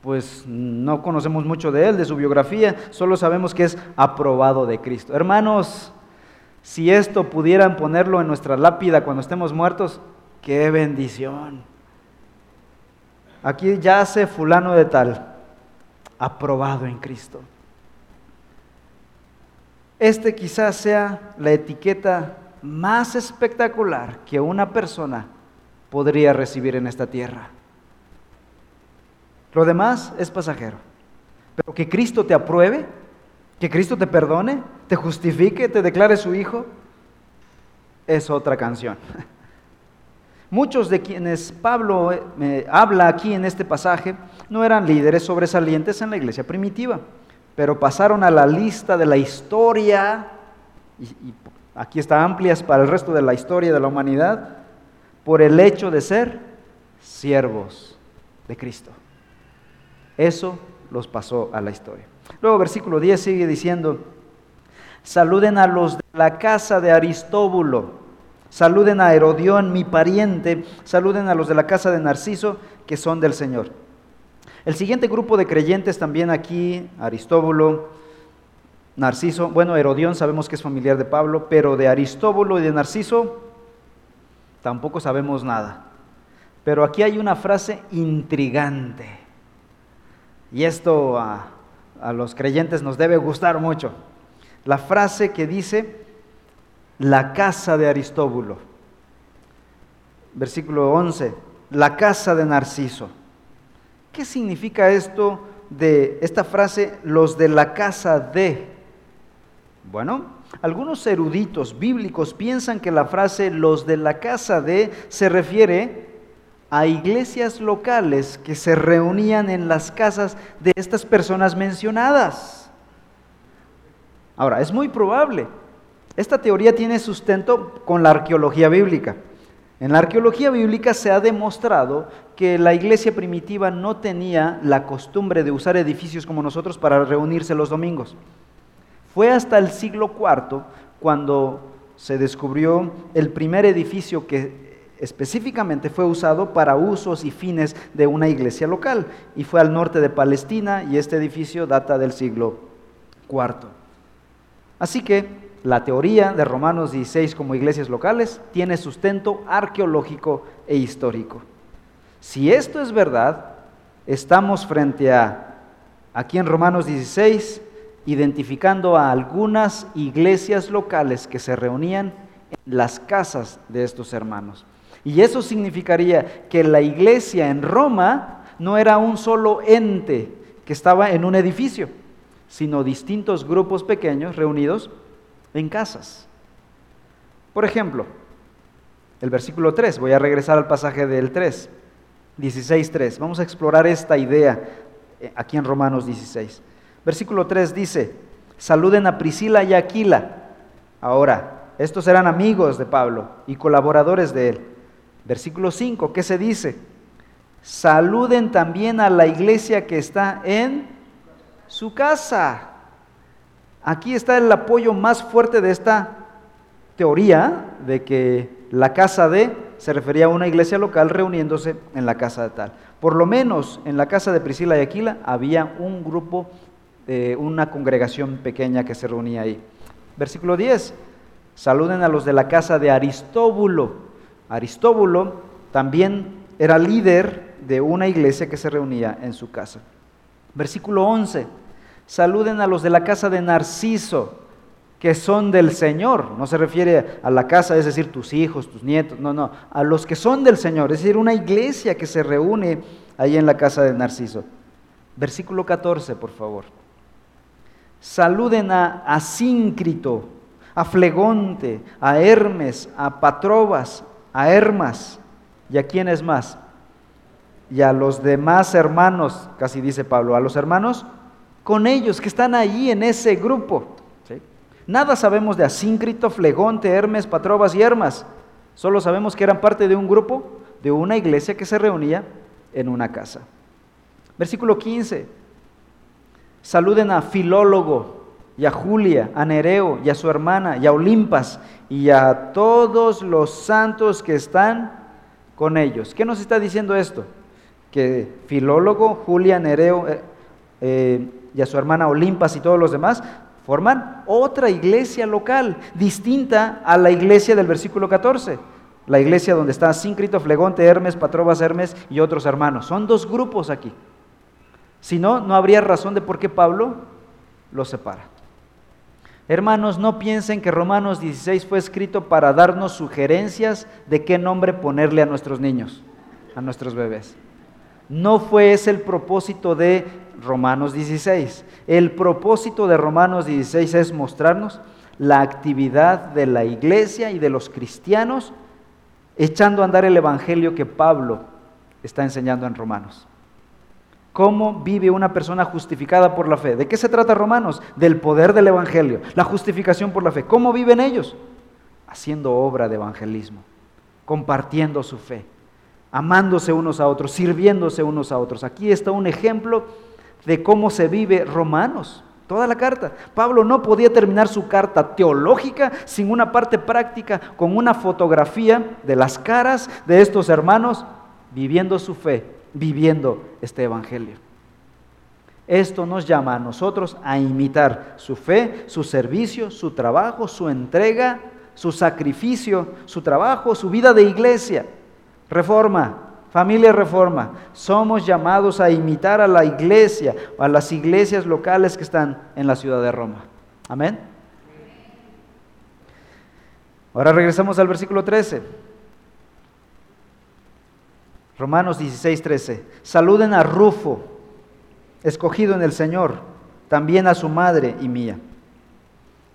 Pues no conocemos mucho de él, de su biografía, solo sabemos que es aprobado de Cristo. Hermanos, si esto pudieran ponerlo en nuestra lápida cuando estemos muertos, qué bendición. Aquí yace fulano de tal, aprobado en Cristo. Este quizás sea la etiqueta más espectacular que una persona podría recibir en esta tierra. Lo demás es pasajero. Pero que Cristo te apruebe, que Cristo te perdone, te justifique, te declare su hijo, es otra canción. (laughs) Muchos de quienes Pablo eh, habla aquí en este pasaje no eran líderes sobresalientes en la iglesia primitiva, pero pasaron a la lista de la historia, y, y aquí está amplias para el resto de la historia de la humanidad, por el hecho de ser siervos de Cristo. Eso los pasó a la historia. Luego versículo 10 sigue diciendo, saluden a los de la casa de Aristóbulo, saluden a Herodión, mi pariente, saluden a los de la casa de Narciso, que son del Señor. El siguiente grupo de creyentes también aquí, Aristóbulo, Narciso, bueno, Herodión sabemos que es familiar de Pablo, pero de Aristóbulo y de Narciso tampoco sabemos nada. Pero aquí hay una frase intrigante. Y esto a, los creyentes nos debe gustar mucho. La frase que dice, la casa de Aristóbulo. Versículo 11, la casa de Narciso. ¿Qué significa esto de esta frase, los de la casa de? Bueno, algunos eruditos bíblicos piensan que la frase los de la casa de se refiere a iglesias locales que se reunían en las casas de estas personas mencionadas. Ahora, es muy probable. Esta teoría tiene sustento con la arqueología bíblica. En la arqueología bíblica se ha demostrado que la iglesia primitiva no tenía la costumbre de usar edificios como nosotros para reunirse los domingos. Fue hasta el siglo IV cuando se descubrió el primer edificio que específicamente fue usado para usos y fines de una iglesia local y fue al norte de Palestina y este edificio data del siglo IV. Así que la teoría de Romanos 16 como iglesias locales tiene sustento arqueológico e histórico. Si esto es verdad, estamos frente a, aquí en Romanos 16, identificando a algunas iglesias locales que se reunían en las casas de estos hermanos. Y eso significaría que la iglesia en Roma no era un solo ente que estaba en un edificio, sino distintos grupos pequeños reunidos en casas. Por ejemplo, el versículo 3, voy a regresar al pasaje del 3, 16.3. Vamos a explorar esta idea eh, aquí en Romanos 16. Versículo 3 dice, saluden a Priscila y Aquila. Ahora, estos eran amigos de Pablo y colaboradores de él. Versículo 5, ¿qué se dice? Saluden también a la iglesia que está en su casa. Aquí está el apoyo más fuerte de esta teoría de que la casa de se refería a una iglesia local reuniéndose en la casa de tal. Por lo menos en la casa de Priscila y Aquila había un grupo, una congregación pequeña que se reunía ahí. Versículo 10. Saluden a los de la casa de Aristóbulo Aristóbulo también era líder de una iglesia que se reunía en su casa. Versículo 11. Saluden a los de la casa de Narciso, que son del Señor. No se refiere a la casa, es decir, tus hijos, tus nietos, no, no, a los que son del Señor, es decir, una iglesia que se reúne ahí en la casa de Narciso. Versículo 14, por favor. Saluden a Asíncrito, a Flegonte, a Hermes, a Patrobas, a Hermas y a quiénes más. Y a los demás hermanos, casi dice Pablo, a los hermanos con ellos que están ahí en ese grupo. Nada sabemos de Asíncrito, Flegonte, Hermes, Patrobas y Hermas. Solo sabemos que eran parte de un grupo, de una iglesia que se reunía en una casa. Versículo 15. Saluden a Filólogo, y a Julia, a Nereo y a su hermana y a Olimpas y a todos los santos que están con ellos. ¿Qué nos está diciendo esto? Que Filólogo, Julia, Nereo eh, eh, y a su hermana Olimpas y todos los demás forman otra iglesia local, distinta a la iglesia del versículo 14. La iglesia donde está Síncrito, Flegonte, Hermes, Patrobas, Hermes y otros hermanos. Son dos grupos aquí. Si no, no habría razón de por qué Pablo los separa. Hermanos, no piensen que Romanos 16 fue escrito para darnos sugerencias de qué nombre ponerle a nuestros niños, a nuestros bebés. No fue ese el propósito de Romanos 16. El propósito de Romanos 16 es mostrarnos la actividad de la iglesia y de los cristianos echando a andar el evangelio que Pablo está enseñando en Romanos. ¿Cómo vive una persona justificada por la fe? ¿De qué se trata Romanos? Del poder del Evangelio, la justificación por la fe. ¿Cómo viven ellos? Haciendo obra de evangelismo, compartiendo su fe, amándose unos a otros, sirviéndose unos a otros. Aquí está un ejemplo de cómo se vive Romanos, toda la carta. Pablo no podía terminar su carta teológica sin una parte práctica, con una fotografía de las caras de estos hermanos viviendo su fe viviendo este Evangelio. Esto nos llama a nosotros a imitar su fe, su servicio, su trabajo, su entrega, su sacrificio, su trabajo, su vida de iglesia. Reforma, familia reforma. Somos llamados a imitar a la iglesia, a las iglesias locales que están en la ciudad de Roma. Amén. Ahora regresamos al versículo 13. Romanos 16, 13. Saluden a Rufo, escogido en el Señor, también a su madre y mía.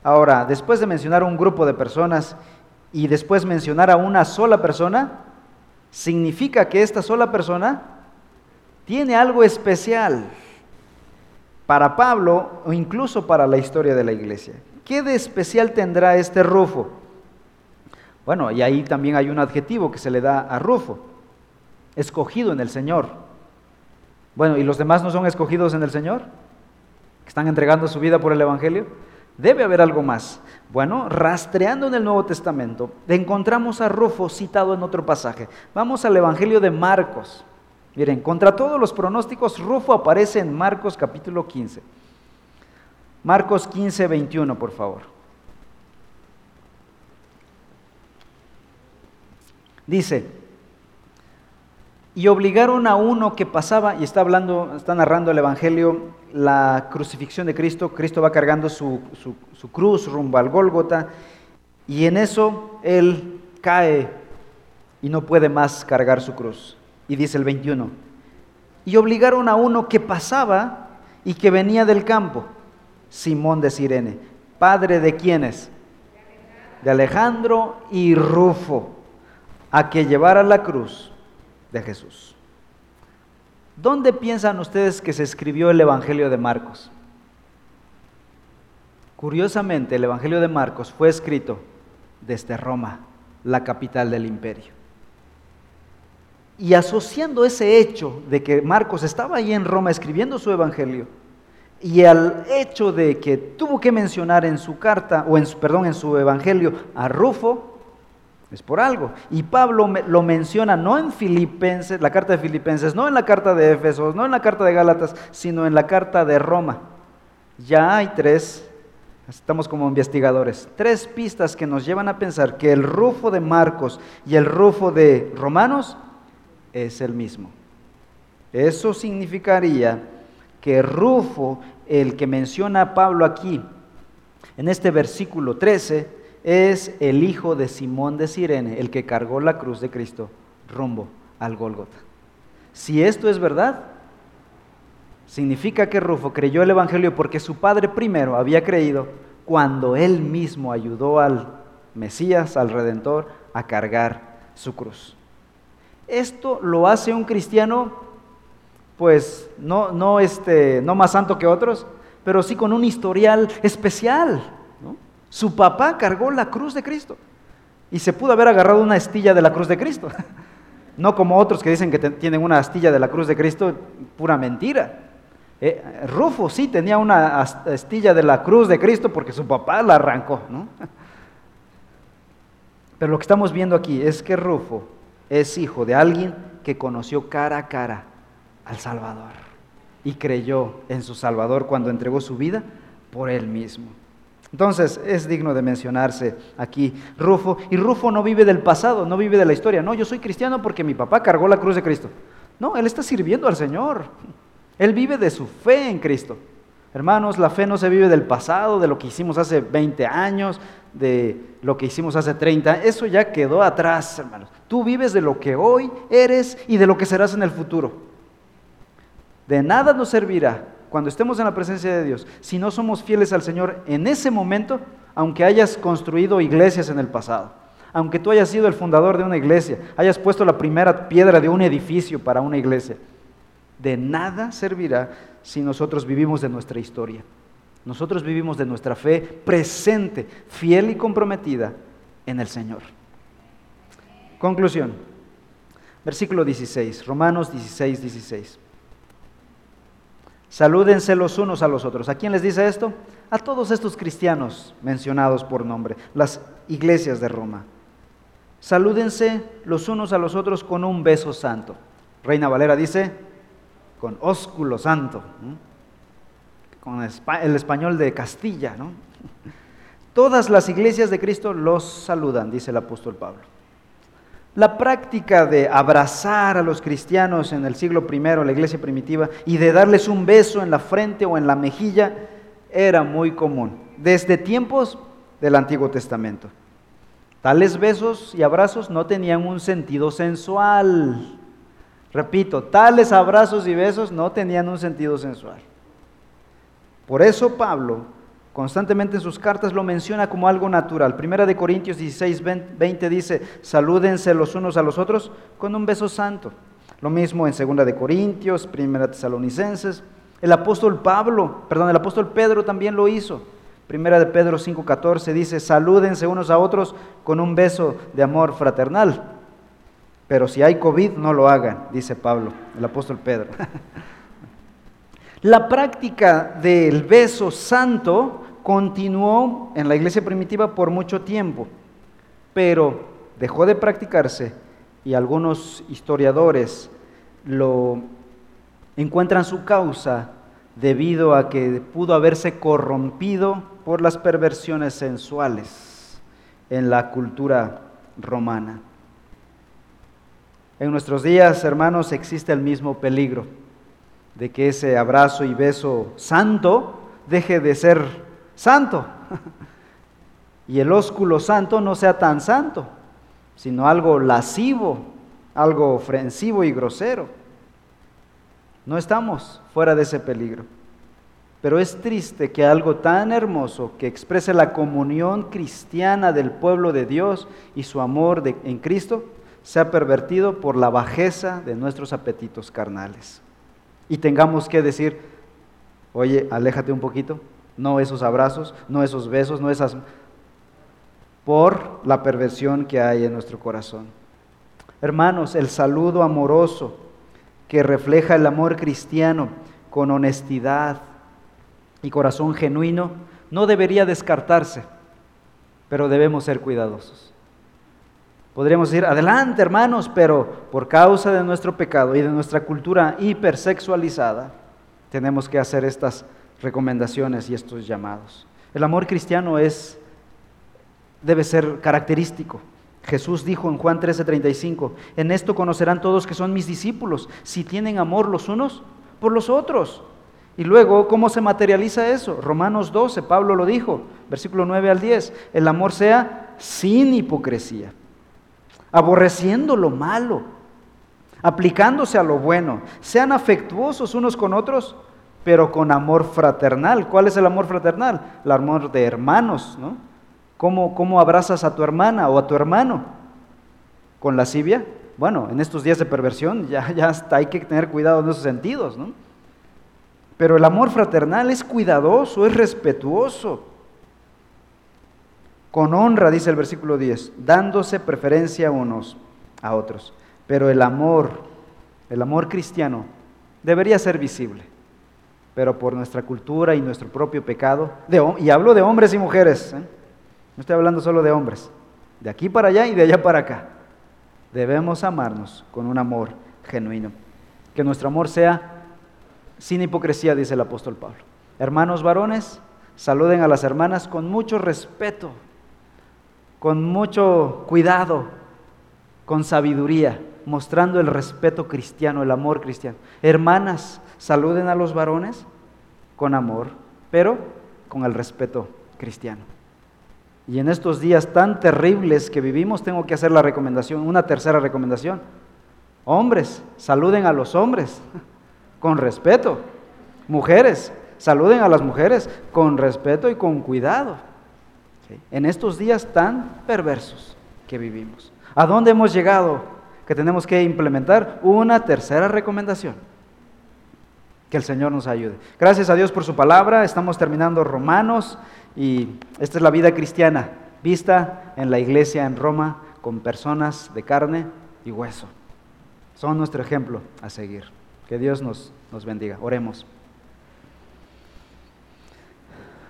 Ahora, después de mencionar un grupo de personas y después mencionar a una sola persona, significa que esta sola persona tiene algo especial para Pablo o incluso para la historia de la iglesia. ¿Qué de especial tendrá este Rufo? Bueno, y ahí también hay un adjetivo que se le da a Rufo escogido en el Señor. Bueno, ¿y los demás no son escogidos en el Señor? ¿Que están entregando su vida por el Evangelio? Debe haber algo más. Bueno, rastreando en el Nuevo Testamento, encontramos a Rufo citado en otro pasaje. Vamos al Evangelio de Marcos. Miren, contra todos los pronósticos, Rufo aparece en Marcos capítulo 15. Marcos 15, 21, por favor. Dice, y obligaron a uno que pasaba, y está hablando, está narrando el Evangelio, la crucifixión de Cristo, Cristo va cargando su, su cruz rumbo al Gólgota, y en eso él cae y no puede más cargar su cruz. Y dice el 21, y obligaron a uno que pasaba y que venía del campo, Simón de Sirene, padre de quienes? De Alejandro y Rufo, a que llevara la cruz de Jesús. ¿Dónde piensan ustedes que se escribió el Evangelio de Marcos? Curiosamente, el Evangelio de Marcos fue escrito desde Roma, la capital del imperio. Y asociando ese hecho de que Marcos estaba ahí en Roma escribiendo su Evangelio, y al hecho de que tuvo que mencionar en su carta, o en su, perdón, en su Evangelio a Rufo, es por algo. Y Pablo lo menciona no en Filipenses, la carta de Filipenses, no en la carta de Éfesos, no en la carta de Gálatas, sino en la carta de Roma. Ya hay tres, estamos como investigadores, tres pistas que nos llevan a pensar que el rufo de Marcos y el rufo de Romanos es el mismo. Eso significaría que Rufo, el que menciona Pablo aquí, en este versículo 13, es el hijo de Simón de Sirene, el que cargó la cruz de Cristo rumbo al Gólgota. Si esto es verdad, significa que Rufo creyó el Evangelio porque su padre primero había creído cuando él mismo ayudó al Mesías, al Redentor, a cargar su cruz. Esto lo hace un cristiano, pues no, no, este, no más santo que otros, pero sí con un historial especial. Su papá cargó la cruz de Cristo y se pudo haber agarrado una astilla de la cruz de Cristo. (laughs) No como otros que dicen que tienen una astilla de la cruz de Cristo, pura mentira. Eh, Rufo sí tenía una astilla de la cruz de Cristo porque su papá la arrancó. ¿no? (laughs) Pero lo que estamos viendo aquí es que Rufo es hijo de alguien que conoció cara a cara al Salvador y creyó en su Salvador cuando entregó su vida por él mismo. Entonces es digno de mencionarse aquí Rufo. Y Rufo no vive del pasado, no vive de la historia. No, yo soy cristiano porque mi papá cargó la cruz de Cristo. No, él está sirviendo al Señor. Él vive de su fe en Cristo. Hermanos, la fe no se vive del pasado, de lo que hicimos hace 20 años, de lo que hicimos hace 30. Eso ya quedó atrás, hermanos. Tú vives de lo que hoy eres y de lo que serás en el futuro. De nada nos servirá cuando estemos en la presencia de Dios, si no somos fieles al Señor en ese momento, aunque hayas construido iglesias en el pasado, aunque tú hayas sido el fundador de una iglesia, hayas puesto la primera piedra de un edificio para una iglesia, de nada servirá si nosotros vivimos de nuestra historia. Nosotros vivimos de nuestra fe presente, fiel y comprometida en el Señor. Conclusión. Versículo 16, Romanos 16, 16. Salúdense los unos a los otros. ¿A quién les dice esto? A todos estos cristianos mencionados por nombre, las iglesias de Roma. Salúdense los unos a los otros con un beso santo. Reina Valera dice, con ósculo santo, con el español de Castilla. ¿no? (laughs) Todas las iglesias de Cristo los saludan, dice el apóstol Pablo. La práctica de abrazar a los cristianos en el siglo I, la iglesia primitiva, y de darles un beso en la frente o en la mejilla era muy común, desde tiempos del Antiguo Testamento. Tales besos y abrazos no tenían un sentido sensual. Repito, tales abrazos y besos no tenían un sentido sensual. Por eso Pablo Constantemente en sus cartas lo menciona como algo natural. Primera de Corintios 16, 20 dice, salúdense los unos a los otros con un beso santo. Lo mismo en Segunda de Corintios, Primera Tesalonicenses. El apóstol Pablo, perdón, el apóstol Pedro también lo hizo. Primera de Pedro 5:14 dice, salúdense unos a otros con un beso de amor fraternal. Pero si hay COVID, no lo hagan, dice Pablo, el apóstol Pedro. (laughs) La práctica del beso santo continuó en la iglesia primitiva por mucho tiempo, pero dejó de practicarse y algunos historiadores lo encuentran su causa debido a que pudo haberse corrompido por las perversiones sensuales en la cultura romana. En nuestros días, hermanos, existe el mismo peligro de que ese abrazo y beso santo deje de ser santo. (laughs) Y el ósculo santo no sea tan santo, sino algo lascivo, algo ofensivo y grosero. No estamos fuera de ese peligro. Pero es triste que algo tan hermoso que exprese la comunión cristiana del pueblo de Dios y su amor en Cristo sea pervertido por la bajeza de nuestros apetitos carnales. Y tengamos que decir, oye, aléjate un poquito, no esos abrazos, no esos besos, no esas... por la perversión que hay en nuestro corazón. Hermanos, el saludo amoroso que refleja el amor cristiano con honestidad y corazón genuino no debería descartarse, pero debemos ser cuidadosos. Podríamos decir, adelante hermanos, pero por causa de nuestro pecado y de nuestra cultura hipersexualizada, tenemos que hacer estas recomendaciones y estos llamados. El amor cristiano es, debe ser característico. Jesús dijo en Juan 13:35, en esto conocerán todos que son mis discípulos, si tienen amor los unos por los otros. Y luego, ¿cómo se materializa eso? Romanos 12, Pablo lo dijo, versículo 9 al 10, el amor sea sin hipocresía, aborreciendo lo malo, aplicándose a lo bueno, sean afectuosos unos con otros pero con amor fraternal. ¿Cuál es el amor fraternal? El amor de hermanos, ¿no? ¿Cómo, cómo abrazas a tu hermana o a tu hermano? ¿Con lascivia? Bueno, en estos días de perversión ya, ya hasta hay que tener cuidado en esos sentidos, ¿no? Pero el amor fraternal es cuidadoso, es respetuoso. Con honra, dice el versículo 10, dándose preferencia unos a otros. Pero el amor, el amor cristiano, debería ser visible. Pero por nuestra cultura y nuestro propio pecado, y hablo de hombres y mujeres, ¿eh? no estoy hablando solo de hombres, de aquí para allá y de allá para acá, debemos amarnos con un amor genuino. Que nuestro amor sea sin hipocresía, dice el apóstol Pablo. Hermanos varones, saluden a las hermanas con mucho respeto, con mucho cuidado, con sabiduría, mostrando el respeto cristiano, el amor cristiano. Hermanas, saluden a los varones con amor, pero con el respeto cristiano. Y en estos días tan terribles que vivimos, tengo que hacer la recomendación, una tercera recomendación. Hombres, saluden a los hombres (laughs) con respeto. Mujeres, saluden a las mujeres con respeto y con cuidado. En estos días tan perversos que vivimos. ¿A dónde hemos llegado? Que tenemos que implementar una tercera recomendación. Que el Señor nos ayude. Gracias a Dios por su palabra. Estamos terminando Romanos y esta es la vida cristiana vista en la iglesia en Roma con personas de carne y hueso. Son nuestro ejemplo a seguir. Que Dios nos, nos bendiga. Oremos.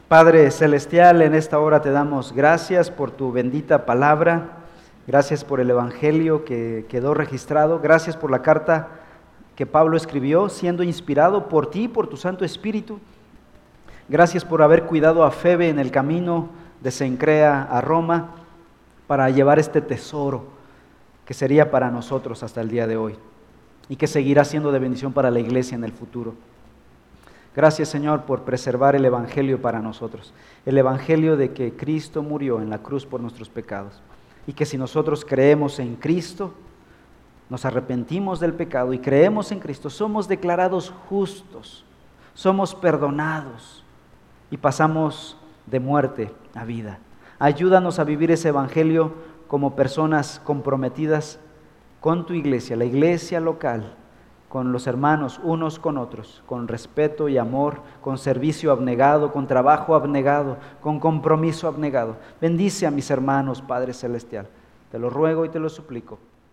Padre Celestial, en esta hora te damos gracias por tu bendita palabra. Gracias por el Evangelio que quedó registrado. Gracias por la carta que Pablo escribió, siendo inspirado por ti, por tu Santo Espíritu. Gracias por haber cuidado a Febe en el camino de Sencrea a Roma para llevar este tesoro que sería para nosotros hasta el día de hoy y que seguirá siendo de bendición para la iglesia en el futuro. Gracias Señor por preservar el Evangelio para nosotros, el Evangelio de que Cristo murió en la cruz por nuestros pecados y que si nosotros creemos en Cristo, nos arrepentimos del pecado y creemos en Cristo, somos declarados justos, somos perdonados y pasamos de muerte a vida. Ayúdanos a vivir ese Evangelio como personas comprometidas con tu iglesia, la iglesia local, con los hermanos unos con otros, con respeto y amor, con servicio abnegado, con trabajo abnegado, con compromiso abnegado. Bendice a mis hermanos, Padre Celestial. Te lo ruego y te lo suplico,